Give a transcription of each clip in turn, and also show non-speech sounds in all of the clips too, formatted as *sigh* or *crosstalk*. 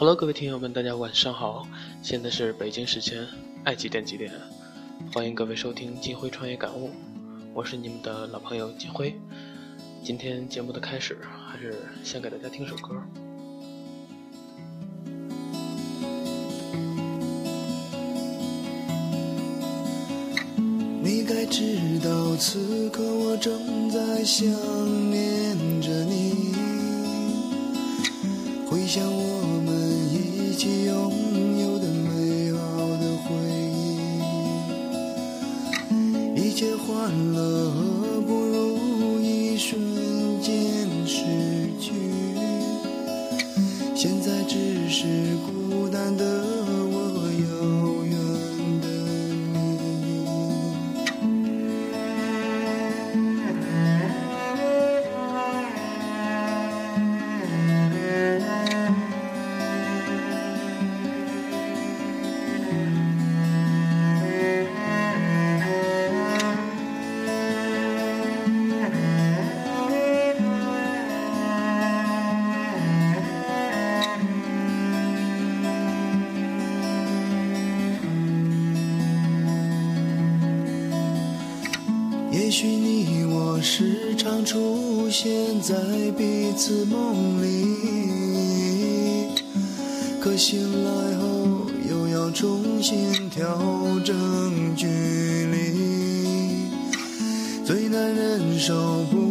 Hello，各位听友们，大家晚上好，现在是北京时间爱几点几点，欢迎各位收听金辉创业感悟，我是你们的老朋友金辉。今天节目的开始，还是先给大家听首歌。你该知道，此刻我正在想念着你，回想我起拥有的美好的回忆，一切欢乐也许你我时常出现在彼此梦里，可醒来后又要重新调整距离，最难忍受不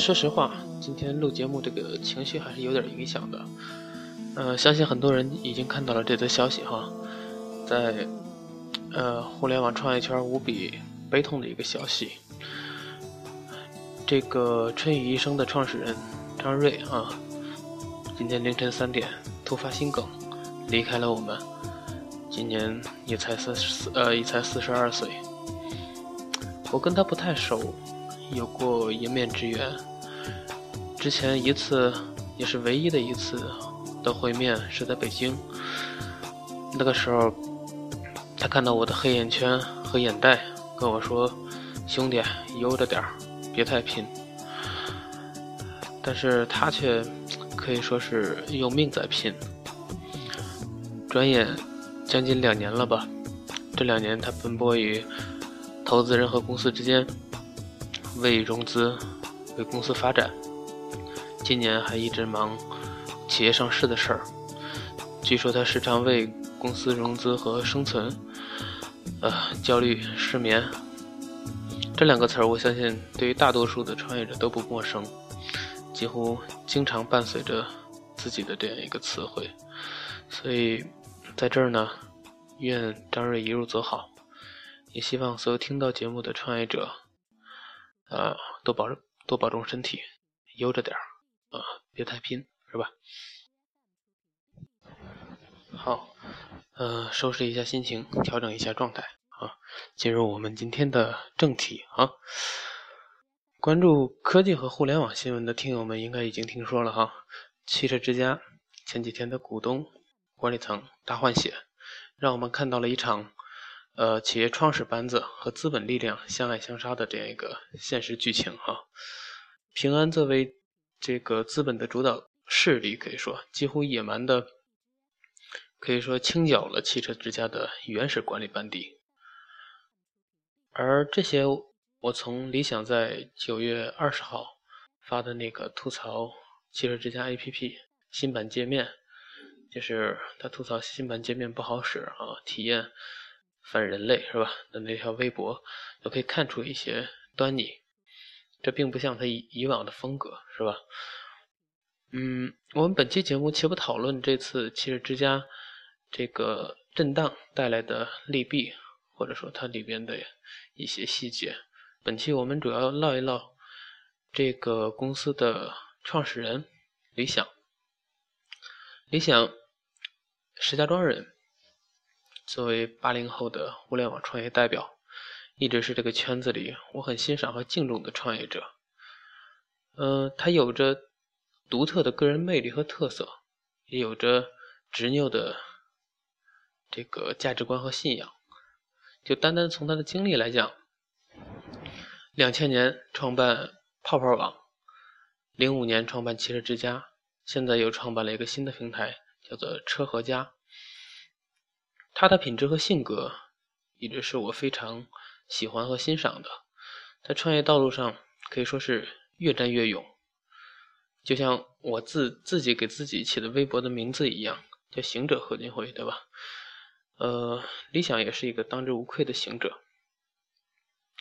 说实话，今天录节目这个情绪还是有点影响的。呃，相信很多人已经看到了这则消息哈，在呃互联网创业圈无比悲痛的一个消息。这个春雨医生的创始人张瑞啊，今天凌晨三点突发心梗，离开了我们，今年也才四四呃也才四十二岁。我跟他不太熟，有过一面之缘。之前一次也是唯一的一次的会面是在北京，那个时候他看到我的黑眼圈和眼袋，跟我说：“兄弟，悠着点儿，别太拼。”但是他却可以说是用命在拼。转眼将近两年了吧，这两年他奔波于投资人和公司之间，为融资、为公司发展。今年还一直忙企业上市的事儿。据说他时常为公司融资和生存，呃，焦虑、失眠。这两个词儿，我相信对于大多数的创业者都不陌生，几乎经常伴随着自己的这样一个词汇。所以，在这儿呢，愿张瑞一路走好。也希望所有听到节目的创业者，呃，多保多保重身体，悠着点儿，啊、别太拼，是吧？好，呃，收拾一下心情，调整一下状态啊，进入我们今天的正题啊。关注科技和互联网新闻的听友们应该已经听说了哈，汽车之家前几天的股东管理层大换血，让我们看到了一场。呃，企业创始班子和资本力量相爱相杀的这样一个现实剧情哈。平安作为这个资本的主导势力，可以说几乎野蛮的，可以说清剿了汽车之家的原始管理班底。而这些，我从理想在九月二十号发的那个吐槽汽车之家 APP 新版界面，就是他吐槽新版界面不好使啊，体验。反人类是吧？的那条微博都可以看出一些端倪，这并不像他以以往的风格是吧？嗯，我们本期节目且不讨论这次汽车之家这个震荡带来的利弊，或者说它里边的一些细节。本期我们主要唠一唠这个公司的创始人李想。李想，石家庄人。作为八零后的互联网创业代表，一直是这个圈子里我很欣赏和敬重的创业者。呃，他有着独特的个人魅力和特色，也有着执拗的这个价值观和信仰。就单单从他的经历来讲，两千年创办泡泡网，零五年创办汽车之家，现在又创办了一个新的平台，叫做车和家。他的品质和性格一直是我非常喜欢和欣赏的。在创业道路上可以说是越战越勇，就像我自自己给自己起的微博的名字一样，叫“行者何金辉”，对吧？呃，理想也是一个当之无愧的行者。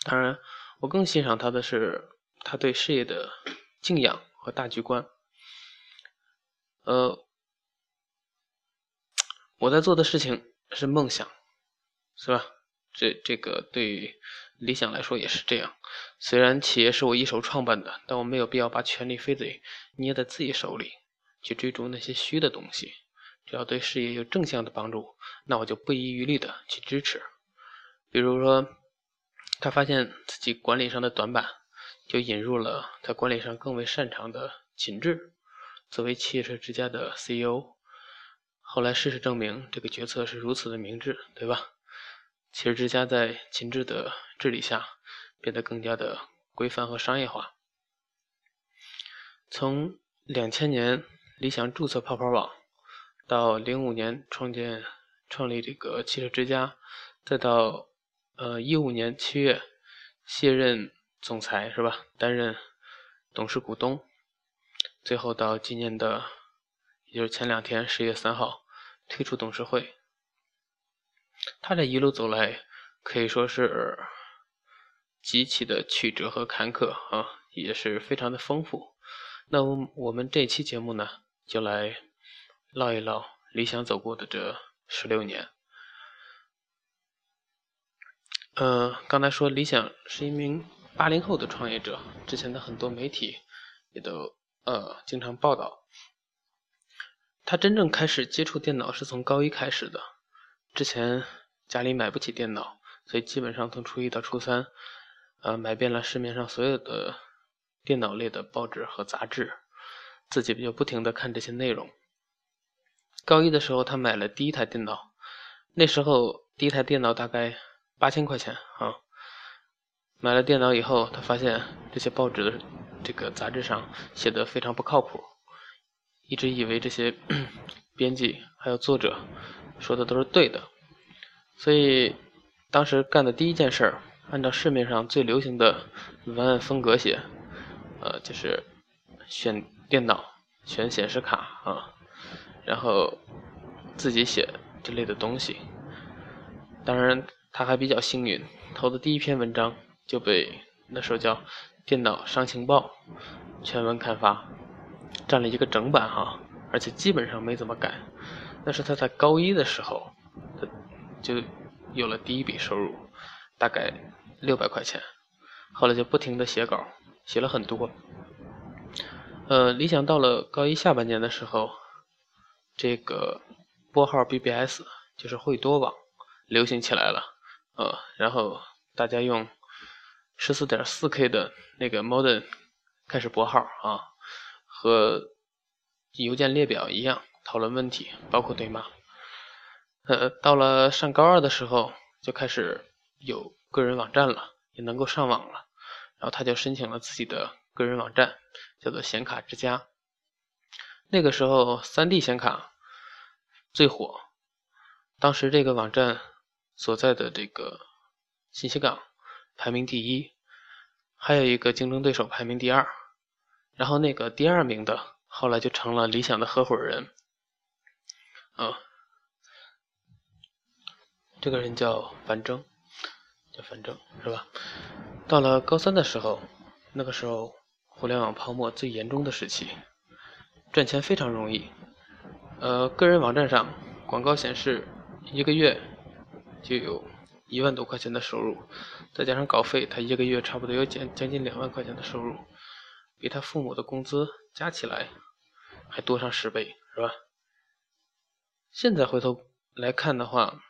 当然，我更欣赏他的是他对事业的敬仰和大局观。呃，我在做的事情。是梦想，是吧？这这个对理想来说也是这样。虽然企业是我一手创办的，但我没有必要把权力非得捏在自己手里，去追逐那些虚的东西。只要对事业有正向的帮助，那我就不遗余力的去支持。比如说，他发现自己管理上的短板，就引入了在管理上更为擅长的秦志，作为汽车之家的 CEO。后来事实证明，这个决策是如此的明智，对吧？汽车之家在秦志的治理下，变得更加的规范和商业化。从两千年理想注册泡泡网，到零五年创建创立这个汽车之家，再到呃一五年七月卸任总裁，是吧？担任董事股东，最后到今年的。也就是前两天，十月三号退出董事会。他这一路走来，可以说是极其的曲折和坎坷啊，也是非常的丰富。那我我们这期节目呢，就来唠一唠理想走过的这十六年。呃，刚才说理想是一名八零后的创业者，之前的很多媒体也都呃经常报道。他真正开始接触电脑是从高一开始的，之前家里买不起电脑，所以基本上从初一到初三，呃，买遍了市面上所有的电脑类的报纸和杂志，自己就不停的看这些内容。高一的时候，他买了第一台电脑，那时候第一台电脑大概八千块钱啊。买了电脑以后，他发现这些报纸的这个杂志上写的非常不靠谱。一直以为这些 *coughs* 编辑还有作者说的都是对的，所以当时干的第一件事儿，按照市面上最流行的文案风格写，呃，就是选电脑、选显示卡啊，然后自己写这类的东西。当然，他还比较幸运，投的第一篇文章就被那时候叫《电脑商情报》全文刊发。占了一个整版哈，而且基本上没怎么改。但是他在高一的时候，他就有了第一笔收入，大概六百块钱。后来就不停的写稿，写了很多。呃，理想到了高一下半年的时候，这个拨号 BBS 就是会多网流行起来了，呃，然后大家用十四点四 K 的那个 modem 开始拨号啊。和邮件列表一样讨论问题，包括对骂。呃，到了上高二的时候，就开始有个人网站了，也能够上网了。然后他就申请了自己的个人网站，叫做显卡之家。那个时候，3D 显卡最火。当时这个网站所在的这个信息港排名第一，还有一个竞争对手排名第二。然后那个第二名的后来就成了理想的合伙人，啊，这个人叫樊征，叫樊征是吧？到了高三的时候，那个时候互联网泡沫最严重的时期，赚钱非常容易，呃，个人网站上广告显示一个月就有一万多块钱的收入，再加上稿费，他一个月差不多有将将近两万块钱的收入。比他父母的工资加起来还多上十倍，是吧？现在回头来看的话，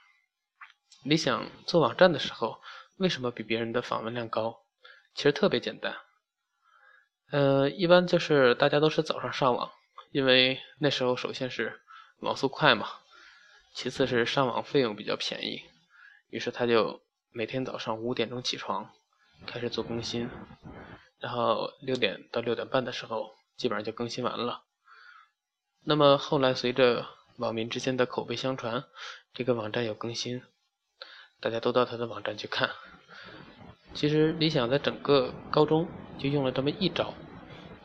理想做网站的时候，为什么比别人的访问量高？其实特别简单，呃，一般就是大家都是早上上网，因为那时候首先是网速快嘛，其次是上网费用比较便宜，于是他就每天早上五点钟起床，开始做更新，然后六点到六点半的时候基本上就更新完了。那么后来随着网民之间的口碑相传，这个网站有更新，大家都到他的网站去看。其实李想在整个高中就用了这么一招，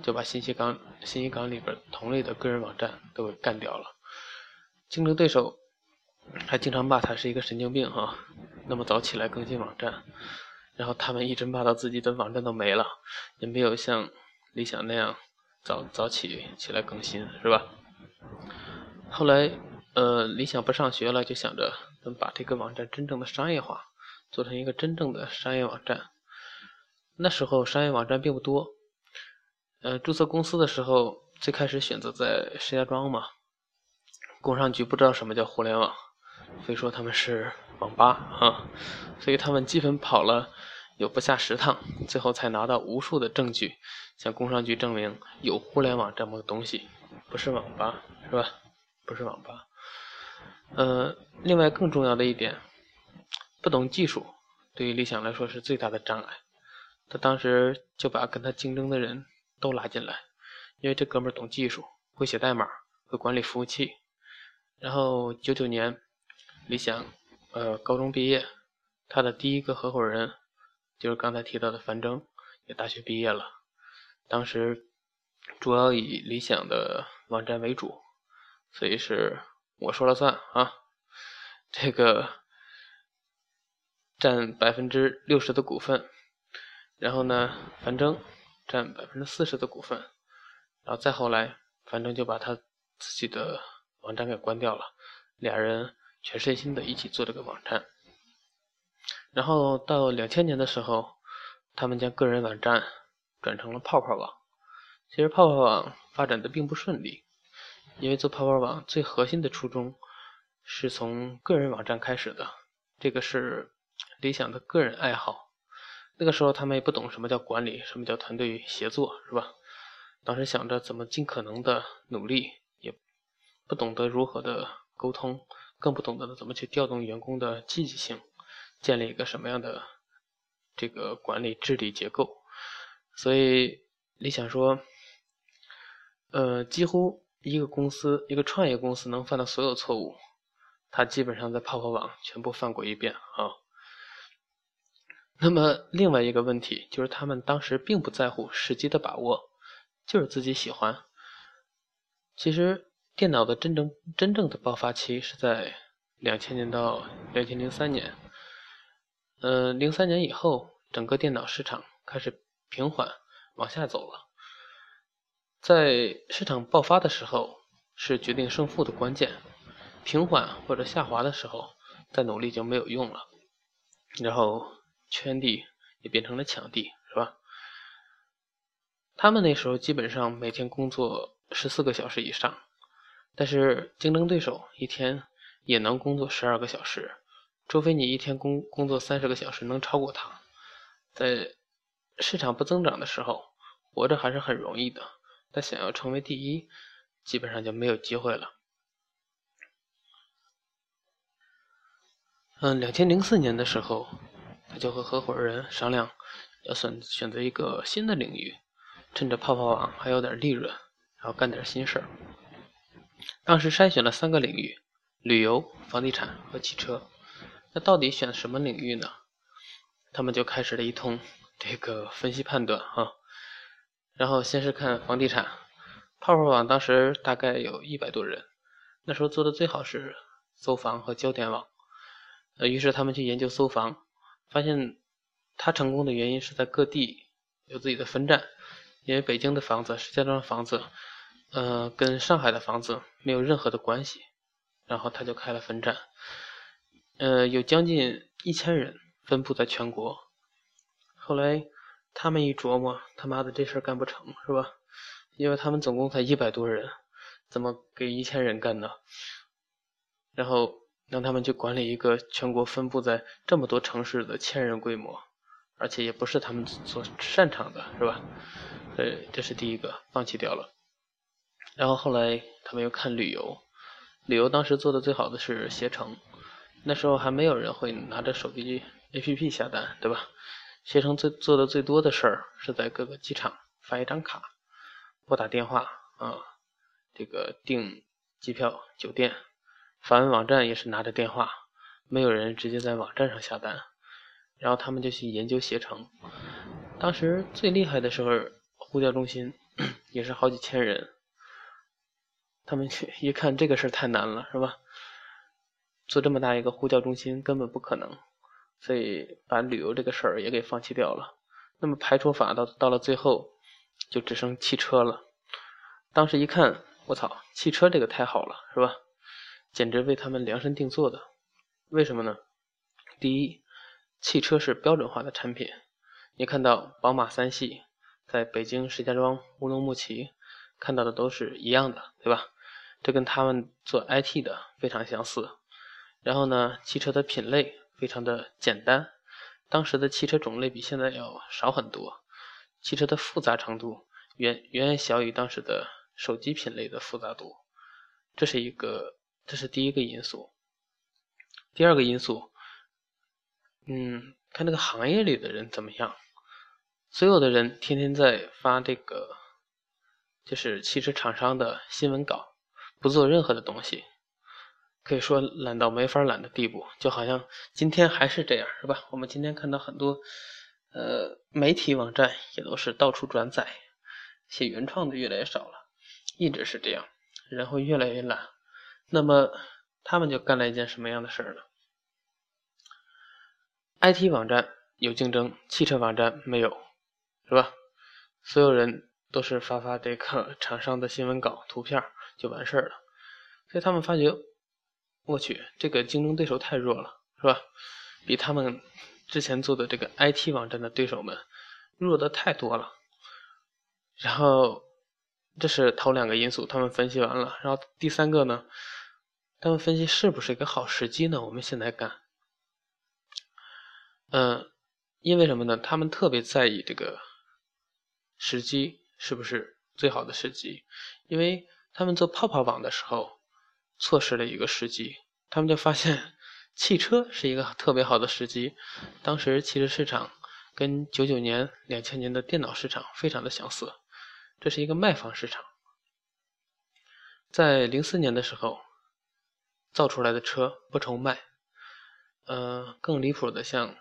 就把信息港信息港里边同类的个人网站都给干掉了。竞争对手还经常骂他是一个神经病哈，那么早起来更新网站，然后他们一直骂到自己的网站都没了，也没有像李想那样早早起起来更新，是吧？后来呃，理想不上学了，就想着能把这个网站真正的商业化。做成一个真正的商业网站。那时候商业网站并不多，呃，注册公司的时候最开始选择在石家庄嘛。工商局不知道什么叫互联网，非说他们是网吧啊，所以他们基本跑了有不下十趟，最后才拿到无数的证据，向工商局证明有互联网这么个东西，不是网吧，是吧？不是网吧。呃，另外更重要的一点。不懂技术，对于理想来说是最大的障碍。他当时就把跟他竞争的人都拉进来，因为这哥们懂技术，会写代码，会管理服务器。然后九九年，理想呃高中毕业，他的第一个合伙人就是刚才提到的樊征，也大学毕业了。当时主要以理想的网站为主，所以是我说了算啊，这个。占百分之六十的股份，然后呢，樊征占百分之四十的股份，然后再后来，樊征就把他自己的网站给关掉了，俩人全身心的一起做这个网站。然后到两千年的时候，他们将个人网站转成了泡泡网。其实泡泡网发展的并不顺利，因为做泡泡网最核心的初衷是从个人网站开始的，这个是。理想的个人爱好，那个时候他们也不懂什么叫管理，什么叫团队协作，是吧？当时想着怎么尽可能的努力，也不懂得如何的沟通，更不懂得怎么去调动员工的积极性，建立一个什么样的这个管理治理结构。所以理想说，呃，几乎一个公司，一个创业公司能犯的所有错误，他基本上在泡泡网全部犯过一遍啊。那么另外一个问题就是，他们当时并不在乎时机的把握，就是自己喜欢。其实电脑的真正真正的爆发期是在两千年到两千零三年。嗯，零三年以后，整个电脑市场开始平缓往下走了。在市场爆发的时候，是决定胜负的关键；平缓或者下滑的时候，再努力就没有用了。然后。圈地也变成了抢地，是吧？他们那时候基本上每天工作十四个小时以上，但是竞争对手一天也能工作十二个小时，除非你一天工工作三十个小时能超过他。在市场不增长的时候，活着还是很容易的，他想要成为第一，基本上就没有机会了。嗯，两千零四年的时候。他就和合伙人商量，要选选择一个新的领域，趁着泡泡网还有点利润，然后干点新事儿。当时筛选了三个领域：旅游、房地产和汽车。那到底选什么领域呢？他们就开始了一通这个分析判断啊。然后先是看房地产，泡泡网当时大概有一百多人，那时候做的最好是搜房和焦点网。呃，于是他们去研究搜房。发现他成功的原因是在各地有自己的分站，因为北京的房子、石家庄的房子，呃，跟上海的房子没有任何的关系，然后他就开了分站，呃，有将近一千人分布在全国。后来他们一琢磨，他妈的这事儿干不成，是吧？因为他们总共才一百多人，怎么给一千人干呢？然后让他们去管理一个全国分布在这么多城市的千人规模，而且也不是他们所擅长的，是吧？呃，这是第一个，放弃掉了。然后后来他们又看旅游，旅游当时做的最好的是携程，那时候还没有人会拿着手机 APP 下单，对吧？携程最做的最多的事儿是在各个机场发一张卡，拨打电话啊，这个订机票、酒店。访问网站也是拿着电话，没有人直接在网站上下单，然后他们就去研究携程。当时最厉害的时候，呼叫中心也是好几千人。他们一看这个事儿太难了，是吧？做这么大一个呼叫中心根本不可能，所以把旅游这个事儿也给放弃掉了。那么排除法到到了最后，就只剩汽车了。当时一看，我操，汽车这个太好了，是吧？简直为他们量身定做的。为什么呢？第一，汽车是标准化的产品。你看到宝马三系在北京、石家庄、乌鲁木齐看到的都是一样的，对吧？这跟他们做 IT 的非常相似。然后呢，汽车的品类非常的简单，当时的汽车种类比现在要少很多，汽车的复杂程度远远远小于当时的手机品类的复杂度，这是一个，这是第一个因素。第二个因素，嗯，看这个行业里的人怎么样，所有的人天天在发这个，就是汽车厂商的新闻稿，不做任何的东西。可以说懒到没法懒的地步，就好像今天还是这样，是吧？我们今天看到很多，呃，媒体网站也都是到处转载，写原创的越来越少了，一直是这样，人会越来越懒。那么他们就干了一件什么样的事儿呢？IT 网站有竞争，汽车网站没有，是吧？所有人都是发发这个厂商的新闻稿、图片就完事儿了，所以他们发觉。我去，这个竞争对手太弱了，是吧？比他们之前做的这个 IT 网站的对手们弱的太多了。然后，这是头两个因素，他们分析完了。然后第三个呢，他们分析是不是一个好时机呢？我们现在干。嗯，因为什么呢？他们特别在意这个时机是不是最好的时机，因为他们做泡泡网的时候。错失了一个时机，他们就发现汽车是一个特别好的时机。当时汽车市场跟九九年、两千年的电脑市场非常的相似，这是一个卖方市场。在零四年的时候，造出来的车不愁卖，呃，更离谱的像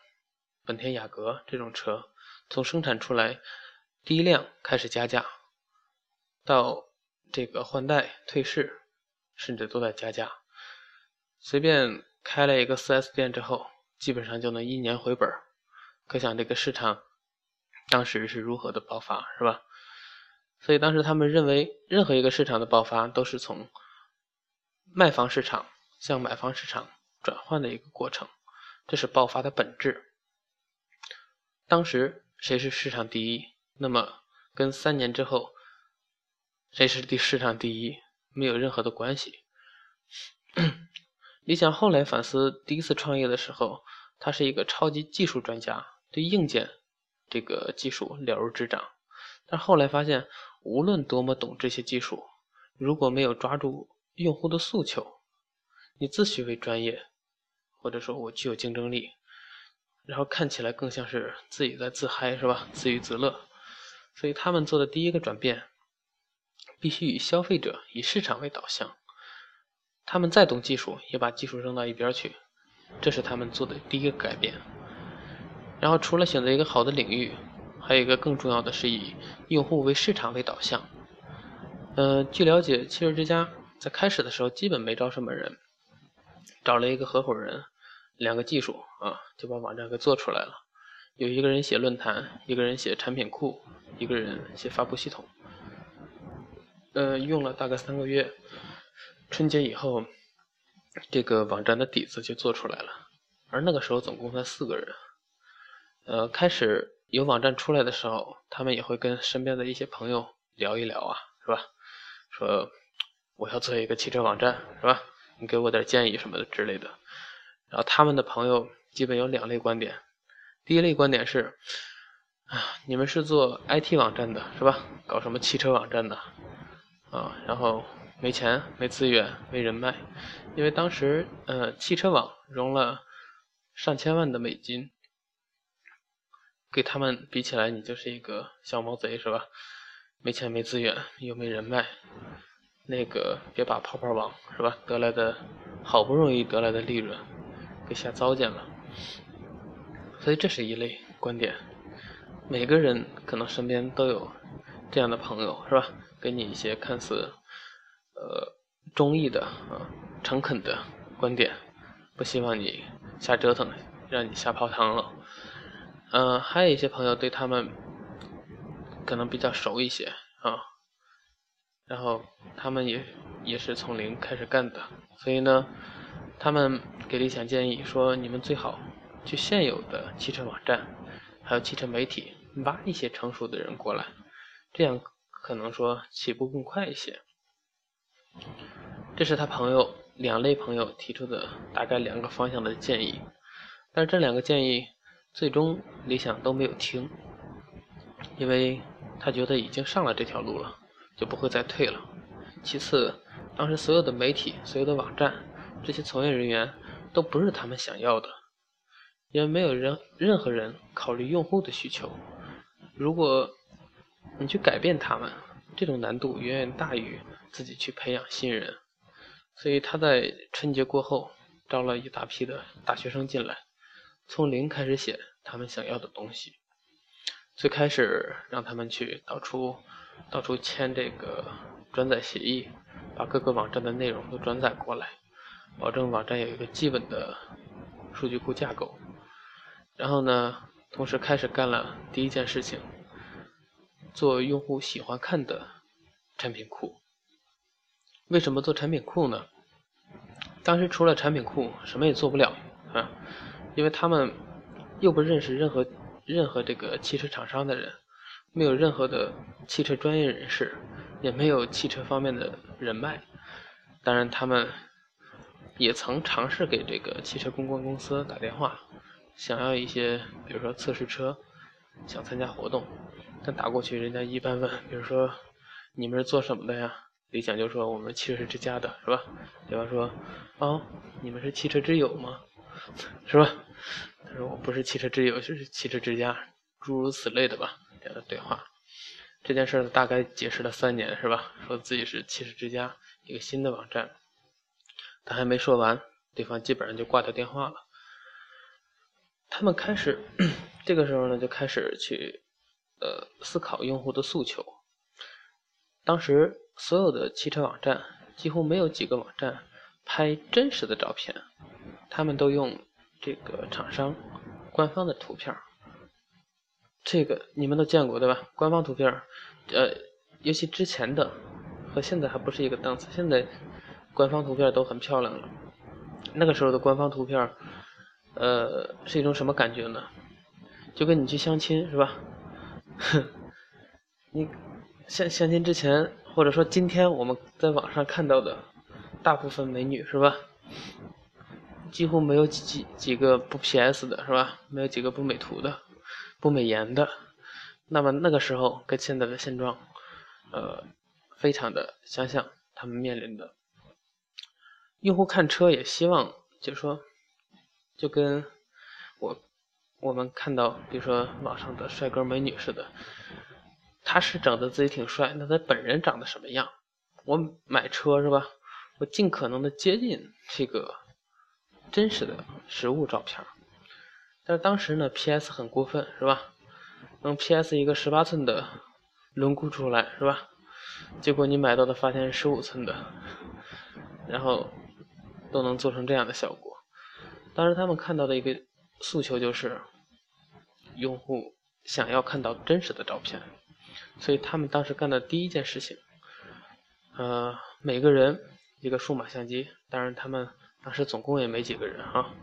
本田雅阁这种车，从生产出来第一辆开始加价，到这个换代退市。甚至都在加价，随便开了一个 4S 店之后，基本上就能一年回本儿可想这个市场当时是如何的爆发，是吧？所以当时他们认为，任何一个市场的爆发都是从卖方市场向买方市场转换的一个过程，这是爆发的本质。当时谁是市场第一，那么跟三年之后谁是第市场第一？没有任何的关系。*clears throat* 李想后来反思，第一次创业的时候，他是一个超级技术专家，对硬件这个技术了如指掌。但后来发现，无论多么懂这些技术，如果没有抓住用户的诉求，你自诩为专业，或者说我具有竞争力，然后看起来更像是自己在自嗨，是吧？自娱自乐。所以他们做的第一个转变。必须以消费者、以市场为导向。他们再懂技术，也把技术扔到一边去，这是他们做的第一个改变。然后，除了选择一个好的领域，还有一个更重要的是以用户为市场为导向。呃，据了解，汽车之家在开始的时候基本没招什么人，找了一个合伙人，两个技术啊，就把网站给做出来了。有一个人写论坛，一个人写产品库，一个人写发布系统。呃，用了大概三个月，春节以后，这个网站的底子就做出来了。而那个时候总共才四个人。呃，开始有网站出来的时候，他们也会跟身边的一些朋友聊一聊啊，是吧？说我要做一个汽车网站，是吧？你给我点建议什么的之类的。然后他们的朋友基本有两类观点，第一类观点是，啊，你们是做 IT 网站的是吧？搞什么汽车网站的啊？然后没钱、没资源、没人脉，因为当时呃汽车网融了上千万的美金，给他们比起来，你就是一个小毛贼是吧？没钱、没资源，又没人脉，那个别把泡泡网是吧？得来的好不容易得来的利润。给吓糟践了，所以这是一类观点。每个人可能身边都有这样的朋友，是吧？给你一些看似呃中意的啊诚恳的观点，不希望你瞎折腾，让你瞎泡汤了。嗯，还有一些朋友对他们可能比较熟一些啊，然后他们也也是从零开始干的，所以呢。他们给理想建议说：“你们最好去现有的汽车网站，还有汽车媒体挖一些成熟的人过来，这样可能说起步更快一些。”这是他朋友两类朋友提出的大概两个方向的建议，但是这两个建议最终理想都没有听，因为他觉得已经上了这条路了，就不会再退了。其次，当时所有的媒体、所有的网站。这些从业人员都不是他们想要的，因为没有人任何人考虑用户的需求。如果你去改变他们，这种难度远远大于自己去培养新人。所以他在春节过后招了一大批的大学生进来，从零开始写他们想要的东西。最开始让他们去到处到处签这个转载协议，把各个网站的内容都转载过来。保证网站有一个基本的数据库架构，然后呢，同时开始干了第一件事情，做用户喜欢看的产品库。为什么做产品库呢？当时除了产品库，什么也做不了啊，因为他们又不认识任何任何这个汽车厂商的人，没有任何的汽车专业人士，也没有汽车方面的人脉，当然他们。也曾尝试给这个汽车公关公司打电话，想要一些，比如说测试车，想参加活动，但打过去人家一般问，比如说你们是做什么的呀？理想就说我们汽车之家的是吧？对方说哦，你们是汽车之友吗？是吧？他说我不是汽车之友，就是汽车之家，诸如此类的吧，这样的对话。这件事大概解释了三年是吧？说自己是汽车之家一个新的网站。他还没说完，对方基本上就挂掉电话了。他们开始，*clears throat* 这个时候呢，就开始去呃思考用户的诉求。当时所有的汽车网站几乎没有几个网站拍真实的照片，他们都用这个厂商官方的图片。这个你们都见过对吧？官方图片，呃，尤其之前的和现在还不是一个档次。现在。官方图片都很漂亮了，那个时候的官方图片，呃，是一种什么感觉呢？就跟你去相亲是吧？*laughs* 哼，你相相亲之前，或者说今天我们在网上看到的大部分美女是吧？几乎没有几几几个不 PS 的是吧？没有几个不美图的、不美颜的。那么那个时候跟现在的现状，呃，非常的相像，他们面临的。用户看车也希望，就是说，就跟我们看到，比如说网上的帅哥美女似的，他是整的自己挺帅，那他本人长得什么样？我买车是吧？我尽可能的接近这个真实的实物照片。但是当时呢，PS 很过分是吧？能 PS 一个十八寸的轮毂出来是吧？结果你买到的发现是十五寸的，然后。都能做成这样的效果。当时他们看到的一个诉求就是，用户想要看到真实的照片，所以他们当时干的第一件事情，呃，每个人一个数码相机，当然他们当时总共也没几个人哈，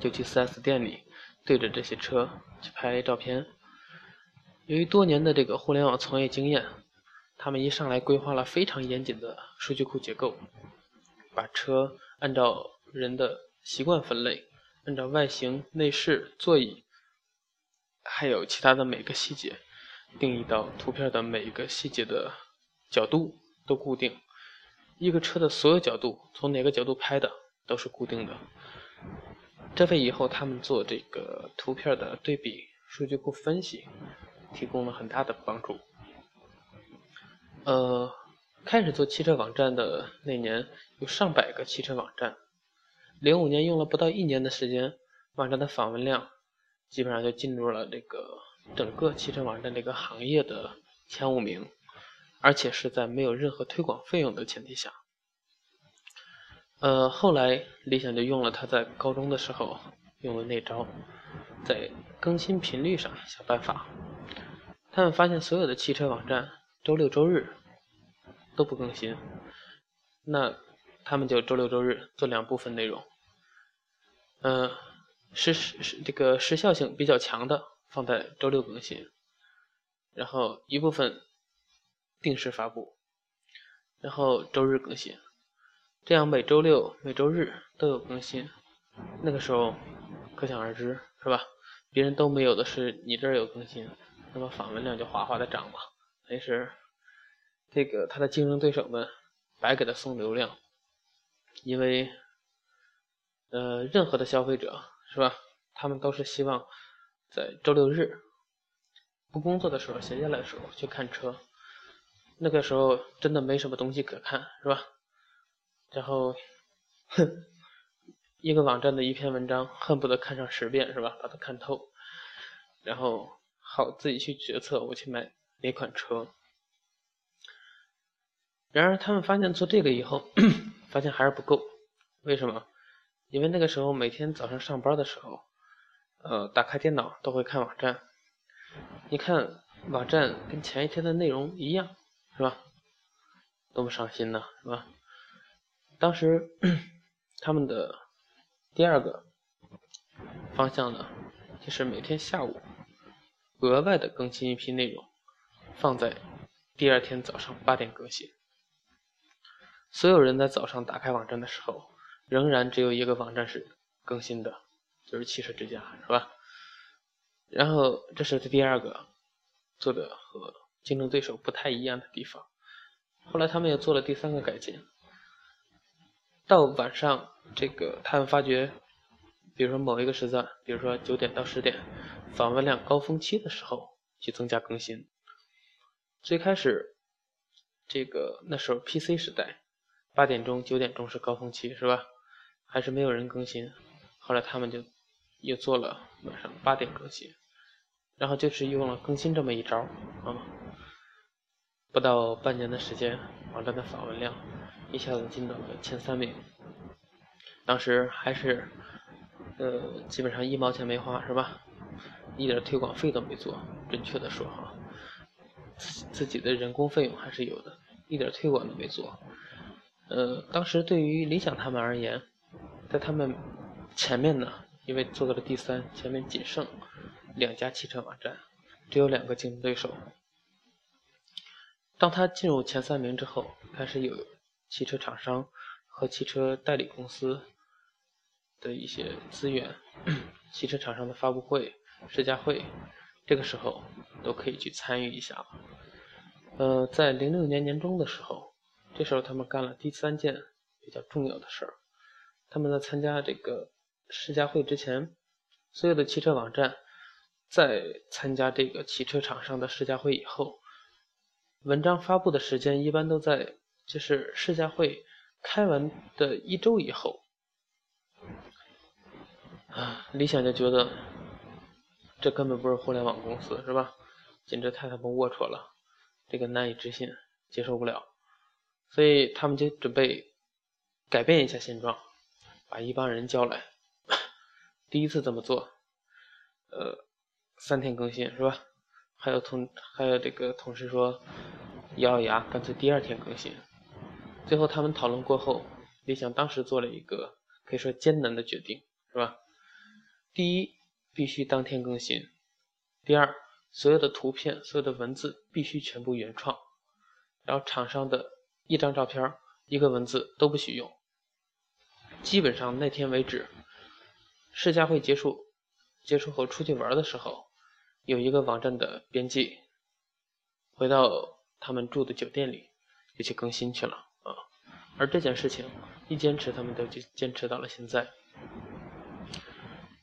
就去 4S 店里对着这些车去拍照片。由于多年的这个互联网从业经验，他们一上来规划了非常严谨的数据库结构。把车按照人的习惯分类，按照外形、内饰、座椅，还有其他的每个细节，定义到图片的每一个细节的角度都固定。一个车的所有角度，从哪个角度拍的都是固定的。这为以后他们做这个图片的对比数据库分析提供了很大的帮助。呃，开始做汽车网站的那年，有上百个汽车网站。零五年用了不到一年的时间，网站的访问量基本上就进入了这个整个汽车网站这个行业的前五名。而且是在没有任何推广费用的前提下，呃，后来理想就用了他在高中的时候用的那招，在更新频率上想办法。他们发现所有的汽车网站周六周日都不更新，那他们就周六周日做两部分内容，嗯，时时这个时效性比较强的放在周六更新，然后一部分。定时发布，然后周日更新，这样每周六、每周日都有更新。那个时候，可想而知，是吧？别人都没有的是你这儿有更新，那么访问量就哗哗的涨嘛。于是，这个他的竞争对手们白给他送流量，因为，呃，任何的消费者，是吧？他们都是希望在周六日不工作的时候、闲下来的时候去看车。那个时候真的没什么东西可看，是吧？然后，哼，一个网站的一篇文章，恨不得看上十遍，是吧？把它看透，然后好自己去决策我去买哪款车。然而他们发现做这个以后，*coughs* 发现还是不够。为什么？因为那个时候每天早上上班的时候，呃，打开电脑都会看网站。你看网站跟前一天的内容一样。是吧？多么伤心呐，是吧？当时 *clears throat* 他们的第二个方向呢，就是每天下午额外的更新一批内容，放在第二天早上八点更新。所有人在早上打开网站的时候，仍然只有一个网站是更新的，就是汽车之家，是吧？然后这是他第二个做的和。竞争对手不太一样的地方，后来他们又做了第三个改进。到晚上，这个他们发觉，比如说某一个时段，比如说九点到十点，访问量高峰期的时候去增加更新。最开始，这个那时候 PC 时代，八点钟、九点钟是高峰期，是吧？还是没有人更新。后来他们就又做了晚上八点更新，然后就是用了更新这么一招啊。不到半年的时间，网站的访问量一下子进到了前三名。当时还是，呃，基本上一毛钱没花，是吧？一点推广费都没做，准确的说哈，自自己的人工费用还是有的，一点推广都没做。呃，当时对于理想他们而言，在他们前面呢，因为做到了第三，前面仅剩两家汽车网站，只有两个竞争对手。当他进入前三名之后，开始有汽车厂商和汽车代理公司的一些资源，汽车厂商的发布会、试驾会，这个时候都可以去参与一下。呃，在零六年年中的时候，这时候他们干了第三件比较重要的事儿，他们在参加这个试驾会之前，所有的汽车网站在参加这个汽车厂商的试驾会以后。文章发布的时间一般都在就是试驾会开完的一周以后，啊，理想就觉得这根本不是互联网公司，是吧？简直太他妈龌龊了，这个难以置信，接受不了，所以他们就准备改变一下现状，把一帮人叫来，第一次这么做，呃，三天更新，是吧？还有同还有这个同事说，咬咬牙，干脆第二天更新。最后他们讨论过后，理想当时做了一个可以说艰难的决定，是吧？第一，必须当天更新；第二，所有的图片、所有的文字必须全部原创，然后厂商的一张照片、一个文字都不许用，基本上那天为止，试驾会结束结束后出去玩的时候，有一个网站的编辑回到他们住的酒店里就去更新去了啊。而这件事情一坚持，他们都就坚持到了现在。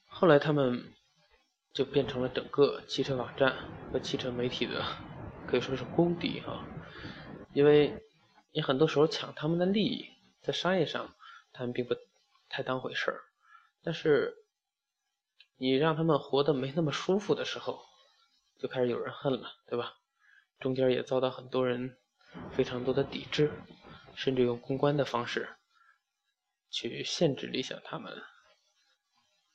后来他们就变成了整个汽车网站和汽车媒体的可以说是公敌哈，因为你很多时候抢他们的利益，在商业上他们并不太当回事儿，但是你让他们活得没那么舒服的时候，就开始有人恨了，对吧？中间也遭到很多人非常多的抵制，甚至用公关的方式去限制理想他们。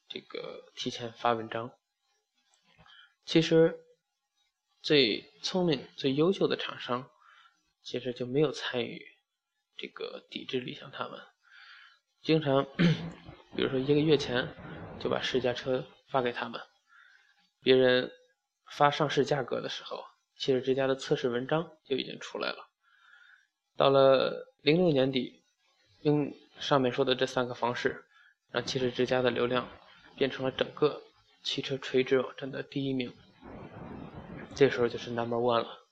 这个提前发文章，其实最聪明、最优秀的厂商，其实就没有参与这个抵制理想他们。经常，比如说一个月前就把试驾车发给他们，别人发上市价格的时候，汽车之家的测试文章就已经出来了。到了零六年底，用上面说的这三个方式，让汽车之家的流量。变成了整个汽车垂直网站的第一名，这时候就是 number one 了。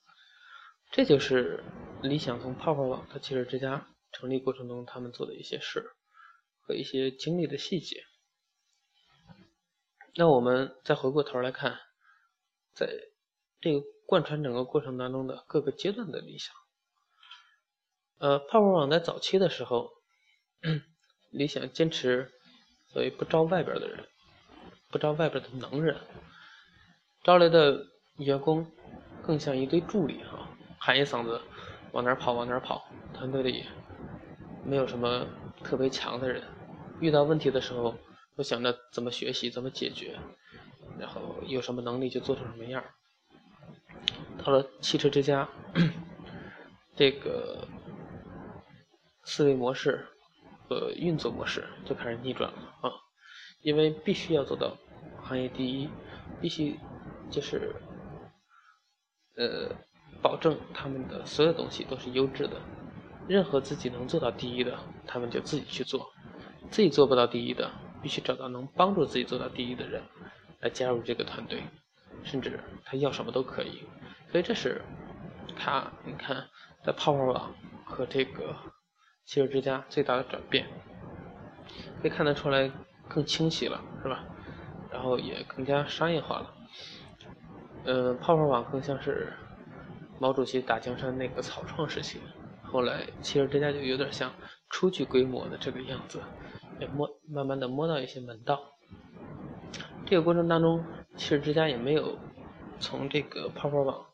这就是理想从泡泡网到汽车之家成立过程中他们做的一些事和一些经历的细节。那我们再回过头来看，在这个贯穿整个过程当中的各个阶段的理想。呃，泡泡网在早期的时候，理想坚持所谓不招外边的人。不招外边的能人，招来的员工更像一堆助理哈，喊一嗓子往哪跑往哪跑。团队里没有什么特别强的人，遇到问题的时候都想着怎么学习怎么解决，然后有什么能力就做成什么样。到了汽车之家，*clears throat* 这个思维模式和运作模式就开始逆转了啊。因为必须要做到行业第一，必须就是呃保证他们的所有东西都是优质的。任何自己能做到第一的，他们就自己去做；自己做不到第一的，必须找到能帮助自己做到第一的人来加入这个团队，甚至他要什么都可以。所以这是他你看在泡泡网和这个汽车之家最大的转变，可以看得出来。更清晰了，是吧？然后也更加商业化了。嗯，泡泡网更像是毛主席打江山那个草创时期，后来汽车之家就有点像初具规模的这个样子，也摸慢慢的摸到一些门道。这个过程当中，汽车之家也没有从这个泡泡网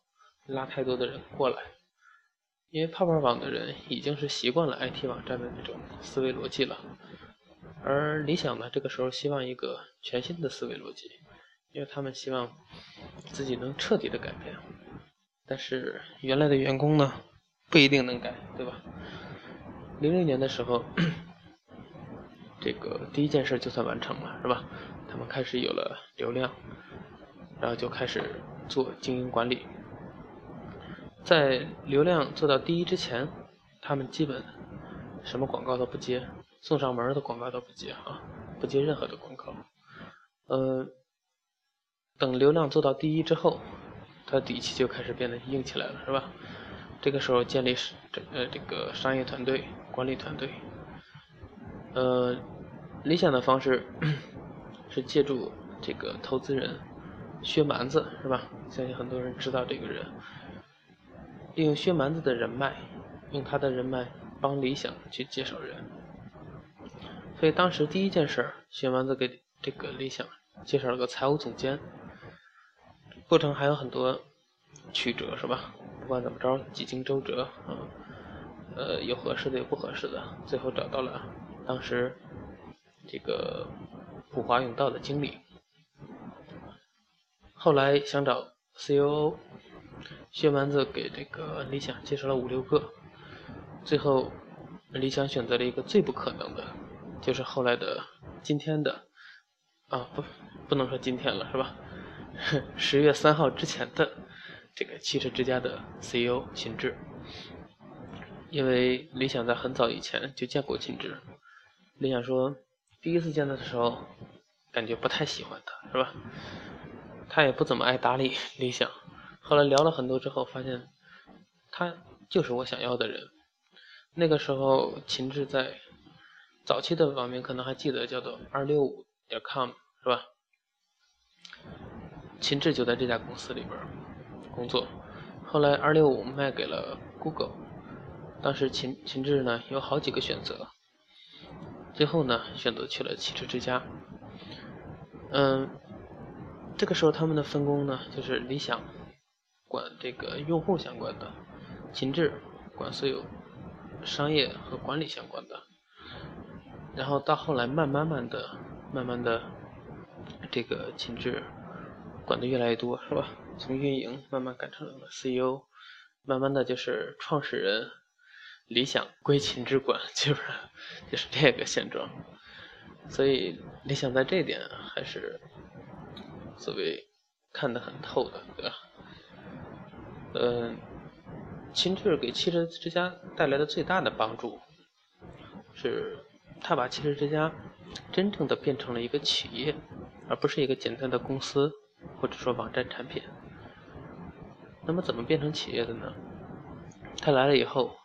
拉太多的人过来，因为泡泡网的人已经是习惯了 IT 网站的那种思维逻辑了。而理想呢，这个时候希望一个全新的思维逻辑，因为他们希望自己能彻底的改变。但是原来的员工呢，不一定能改，对吧？零六年的时候，这个第一件事就算完成了，是吧？他们开始有了流量，然后就开始做经营管理。在流量做到第一之前，他们基本什么广告都不接。送上门的广告都不接啊，不接任何的广告。呃，等流量做到第一之后，他底气就开始变得硬起来了，是吧？这个时候建立这呃这个商业团队、管理团队。呃，理想的方式是借助这个投资人薛蛮子，是吧？相信很多人知道这个人，利用薛蛮子的人脉，用他的人脉帮理想去介绍人。所以当时第一件事，薛蛮子给这个理想介绍了个财务总监，过程还有很多曲折，是吧？不管怎么着，几经周折，嗯，呃，有合适的，有不合适的，最后找到了当时这个普华永道的经理。后来想找 C.O.O，薛蛮子给这个理想介绍了五六个，最后理想选择了一个最不可能的。就是后来的今天的啊不不能说今天了是吧？*laughs* 十月三号之前的这个汽车之家的 CEO 秦志，因为理想在很早以前就见过秦志，李想说，第一次见他的时候，感觉不太喜欢他，是吧？他也不怎么爱搭理理想。后来聊了很多之后，发现他就是我想要的人。那个时候，秦志在早期的网名可能还记得，叫做二六五点 com，是吧？秦志就在这家公司里边工作。后来二六五卖给了 Google，当时秦秦志呢有好几个选择，最后呢选择去了汽车之家。嗯，这个时候他们的分工呢就是理想管这个用户相关的，秦志管所有商业和管理相关的。然后到后来慢慢慢的、慢慢的，这个秦志管的越来越多，是吧？从运营慢慢改成了 CEO，慢慢的就是创始人理想归秦之管，*laughs* 基本上就是这个现状。所以理想在这点还是所谓看得很透的，对吧？嗯，秦志给汽车之家带来的最大的帮助是，他把汽车之家真正的变成了一个企业，而不是一个简单的公司或者说网站产品。那么怎么变成企业的呢？他来了以后，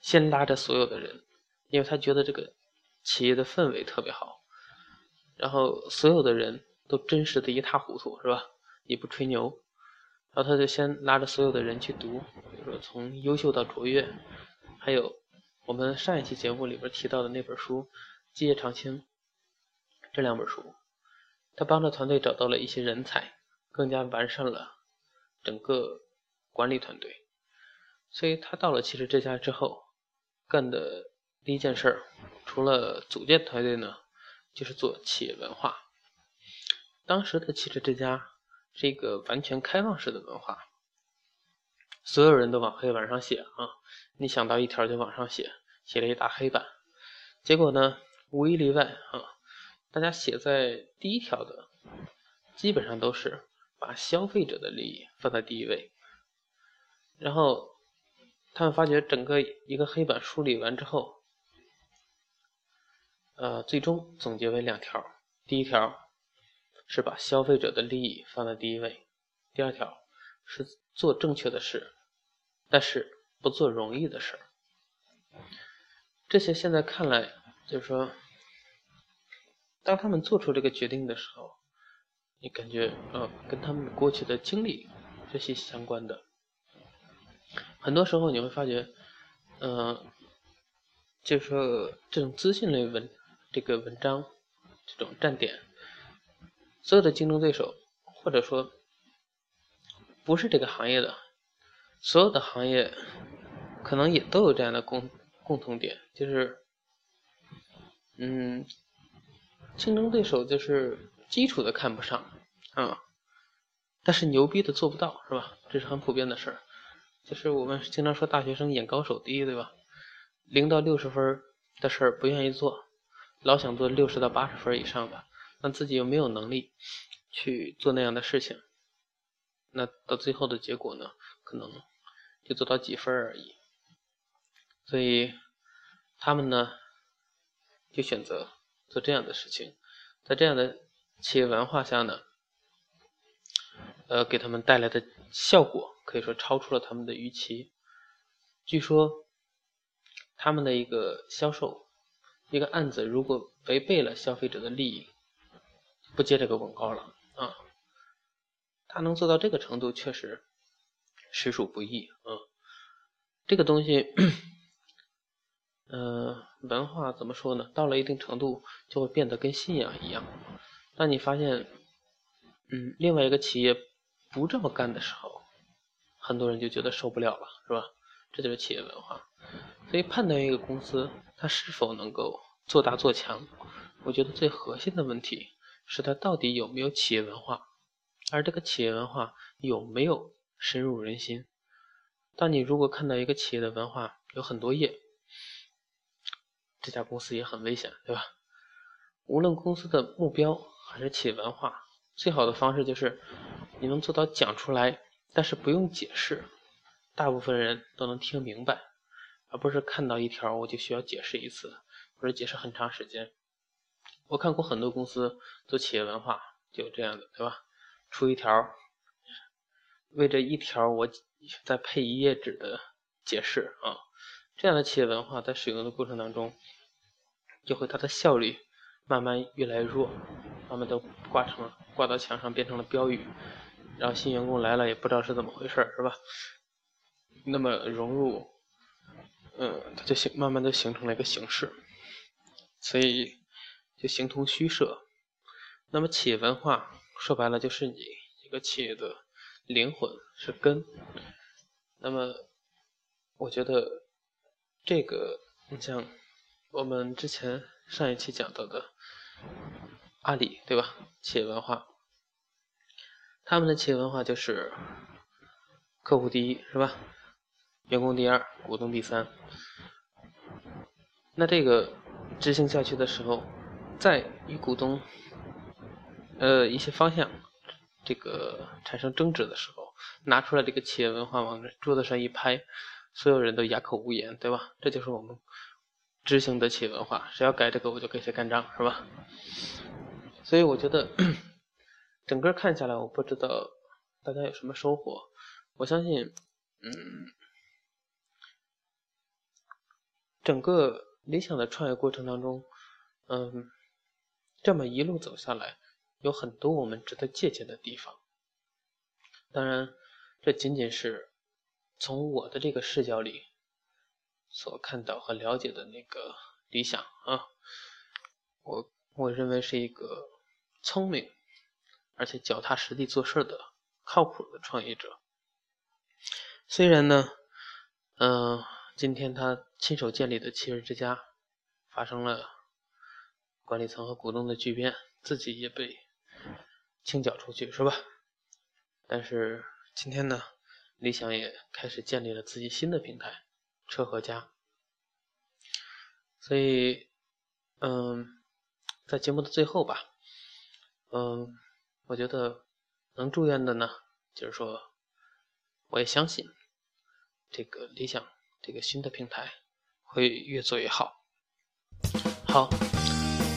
先拉着所有的人，因为他觉得这个企业的氛围特别好，然后所有的人都真实的一塌糊涂，是吧？也不吹牛，然后他就先拉着所有的人去读，比如说从优秀到卓越，还有我们上一期节目里边提到的那本书《基业长青》，这两本书，他帮着团队找到了一些人才，更加完善了。整个管理团队，所以他到了汽车之家之后，干的第一件事儿，除了组建团队呢，就是做企业文化。当时的汽车之家是一个完全开放式的文化，所有人都往黑板上写啊，你想到一条就往上写，写了一大黑板。结果呢，无一例外啊，大家写在第一条的，基本上都是。把消费者的利益放在第一位，然后他们发觉整个一个黑板梳理完之后，呃，最终总结为两条：第一条是把消费者的利益放在第一位；第二条是做正确的事，但是不做容易的事儿。这些现在看来，就是说，当他们做出这个决定的时候。你感觉呃，跟他们过去的经历这些相关的，很多时候你会发觉，嗯，就是说这种资讯类文这个文章这种站点，所有的竞争对手或者说不是这个行业的，所有的行业可能也都有这样的共共同点，就是嗯，竞争对手就是。基础的看不上，啊，但是牛逼的做不到，是吧？这是很普遍的事儿。就是我们经常说大学生眼高手低，对吧？零到六十分的事儿不愿意做，老想做六十到八十分以上的，那自己又没有能力去做那样的事情，那到最后的结果呢，可能就做到几分而已。所以他们呢，就选择做这样的事情，在这样的。企业文化下呢，呃，给他们带来的效果可以说超出了他们的预期。据说，他们的一个销售一个案子，如果违背了消费者的利益，不接这个广告了啊。他能做到这个程度，确实实属不易啊。这个东西，呃，文化怎么说呢？到了一定程度，就会变得跟信仰一样。当你发现，嗯，另外一个企业不这么干的时候，很多人就觉得受不了了，是吧？这就是企业文化。所以判断一个公司它是否能够做大做强，我觉得最核心的问题是它到底有没有企业文化，而这个企业文化有没有深入人心。当你如果看到一个企业的文化有很多页，这家公司也很危险，对吧？无论公司的目标。还是企业文化最好的方式就是你能做到讲出来，但是不用解释，大部分人都能听明白，而不是看到一条我就需要解释一次，或者解释很长时间。我看过很多公司做企业文化，就这样的，对吧？出一条，为这一条我再配一页纸的解释啊，这样的企业文化在使用的过程当中，就会它的效率慢慢越来越弱，慢慢都挂成了挂到墙上变成了标语，然后新员工来了也不知道是怎么回事，是吧？那么融入，嗯，它就形慢慢的形成了一个形式，所以。就形同虚设。那么企业文化说白了就是你一个企业的灵魂是根。那么我觉得这个，你像我们之前上一期讲到的阿里，对吧？企业文化，他们的企业文化就是客户第一，是吧？员工第二，股东第三。那这个执行下去的时候。在与股东，呃一些方向，这个产生争执的时候，拿出来这个企业文化往桌子上一拍，所有人都哑口无言，对吧？这就是我们执行的企业文化，谁要改这个，我就给谁干仗，是吧？所以我觉得，整个看下来，我不知道大家有什么收获。我相信，嗯，整个理想的创业过程当中，嗯。这么一路走下来，有很多我们值得借鉴的地方。当然，这仅仅是从我的这个视角里所看到和了解的那个理想啊。我我认为是一个聪明而且脚踏实地做事的靠谱的创业者。虽然呢，嗯，今天他亲手建立的七日之家发生了。管理层和股东的巨变，自己也被清剿出去，是吧？但是今天呢，理想也开始建立了自己新的平台——车和家。所以，嗯，在节目的最后吧，嗯，我觉得能祝愿的呢，就是说，我也相信这个理想这个新的平台会越做越好。好。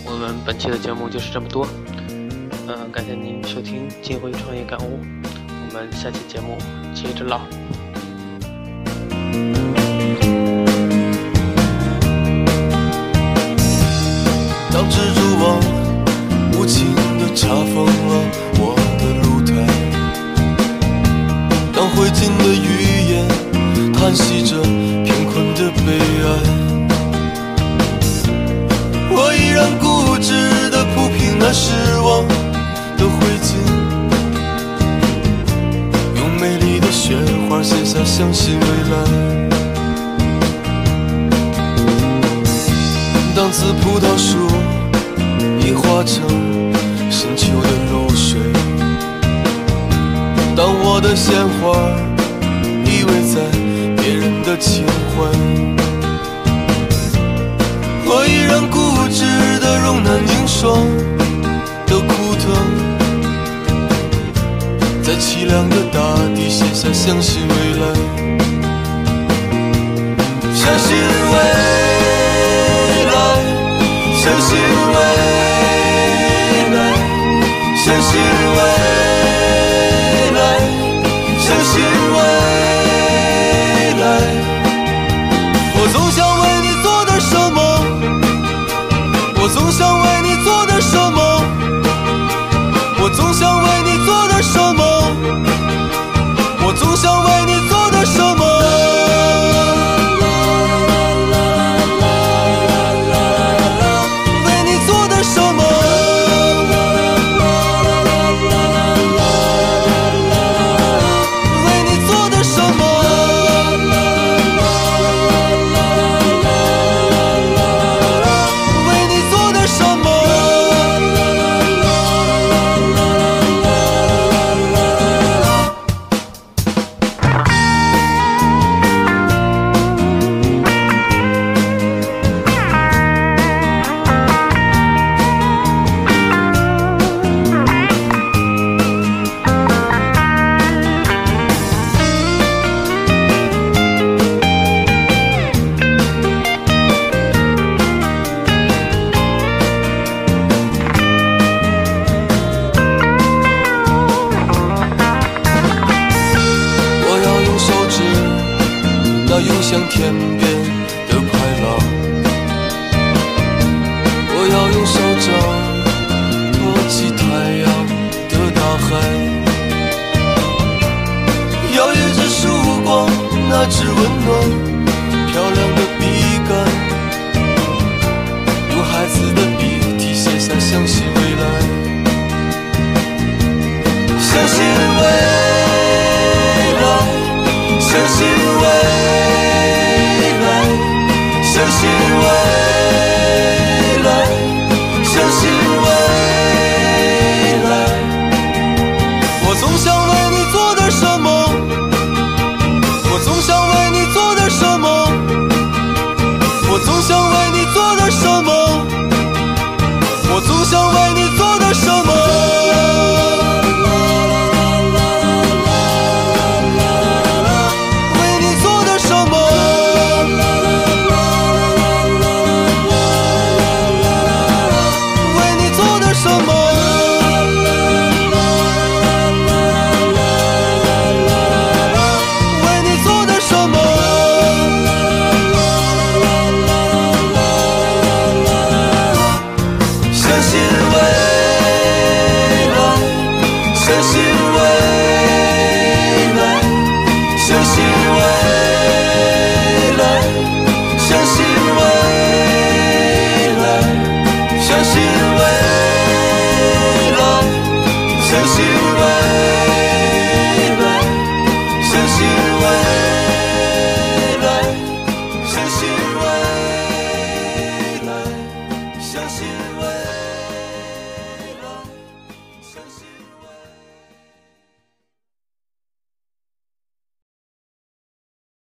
我们本期的节目就是这么多，嗯，感谢您收听《金辉创业感悟》，我们下期节目接着唠。